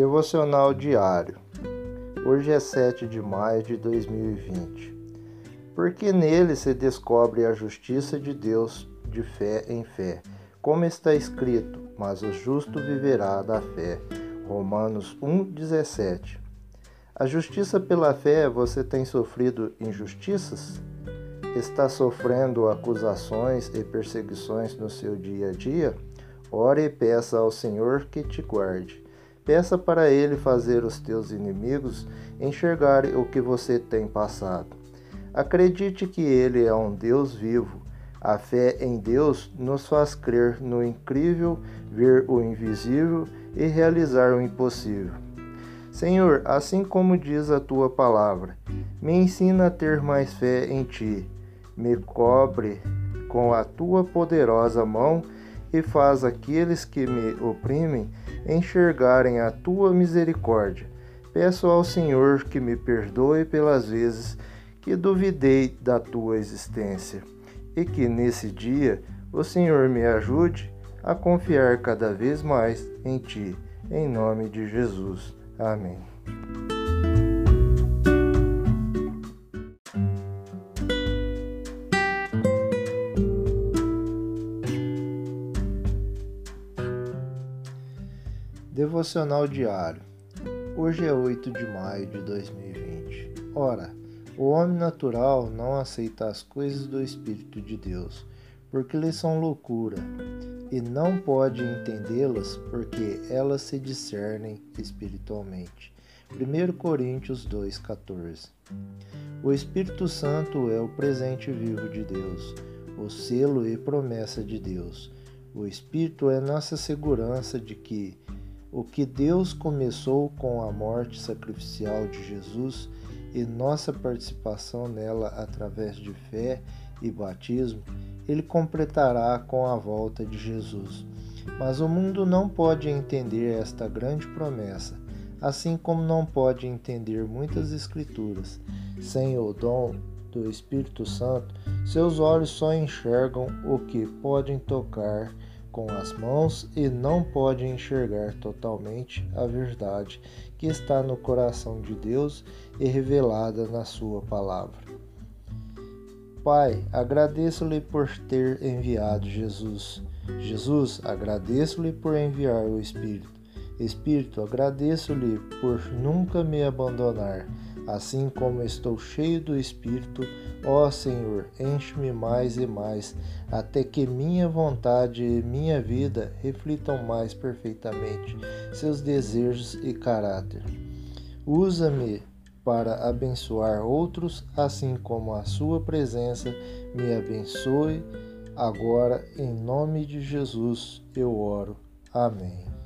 Devocional diário. Hoje é 7 de maio de 2020. Porque nele se descobre a justiça de Deus de fé em fé, como está escrito: Mas o justo viverá da fé. Romanos 1:17. A justiça pela fé, você tem sofrido injustiças? Está sofrendo acusações e perseguições no seu dia a dia? Ore e peça ao Senhor que te guarde. Peça para Ele fazer os teus inimigos enxergarem o que você tem passado. Acredite que Ele é um Deus vivo. A fé em Deus nos faz crer no incrível, ver o invisível e realizar o impossível. Senhor, assim como diz a tua palavra, me ensina a ter mais fé em ti. Me cobre com a tua poderosa mão e faz aqueles que me oprimem enxergarem a tua misericórdia. Peço ao Senhor que me perdoe pelas vezes que duvidei da tua existência e que nesse dia o Senhor me ajude a confiar cada vez mais em ti. Em nome de Jesus. Amém. Devocional diário. Hoje é 8 de maio de 2020. Ora, o homem natural não aceita as coisas do Espírito de Deus, porque lhes são loucura, e não pode entendê-las, porque elas se discernem espiritualmente. 1 Coríntios 2,14 O Espírito Santo é o presente vivo de Deus, o selo e promessa de Deus. O Espírito é nossa segurança de que o que Deus começou com a morte sacrificial de Jesus e nossa participação nela através de fé e batismo, ele completará com a volta de Jesus. Mas o mundo não pode entender esta grande promessa, assim como não pode entender muitas escrituras. Sem o dom do Espírito Santo, seus olhos só enxergam o que podem tocar com as mãos e não pode enxergar totalmente a verdade que está no coração de Deus e revelada na Sua palavra. Pai, agradeço-lhe por ter enviado Jesus. Jesus, agradeço-lhe por enviar o Espírito. Espírito, agradeço-lhe por nunca me abandonar. Assim como estou cheio do Espírito, ó Senhor, enche-me mais e mais, até que minha vontade e minha vida reflitam mais perfeitamente seus desejos e caráter. Usa-me para abençoar outros, assim como a Sua presença me abençoe. Agora, em nome de Jesus, eu oro. Amém.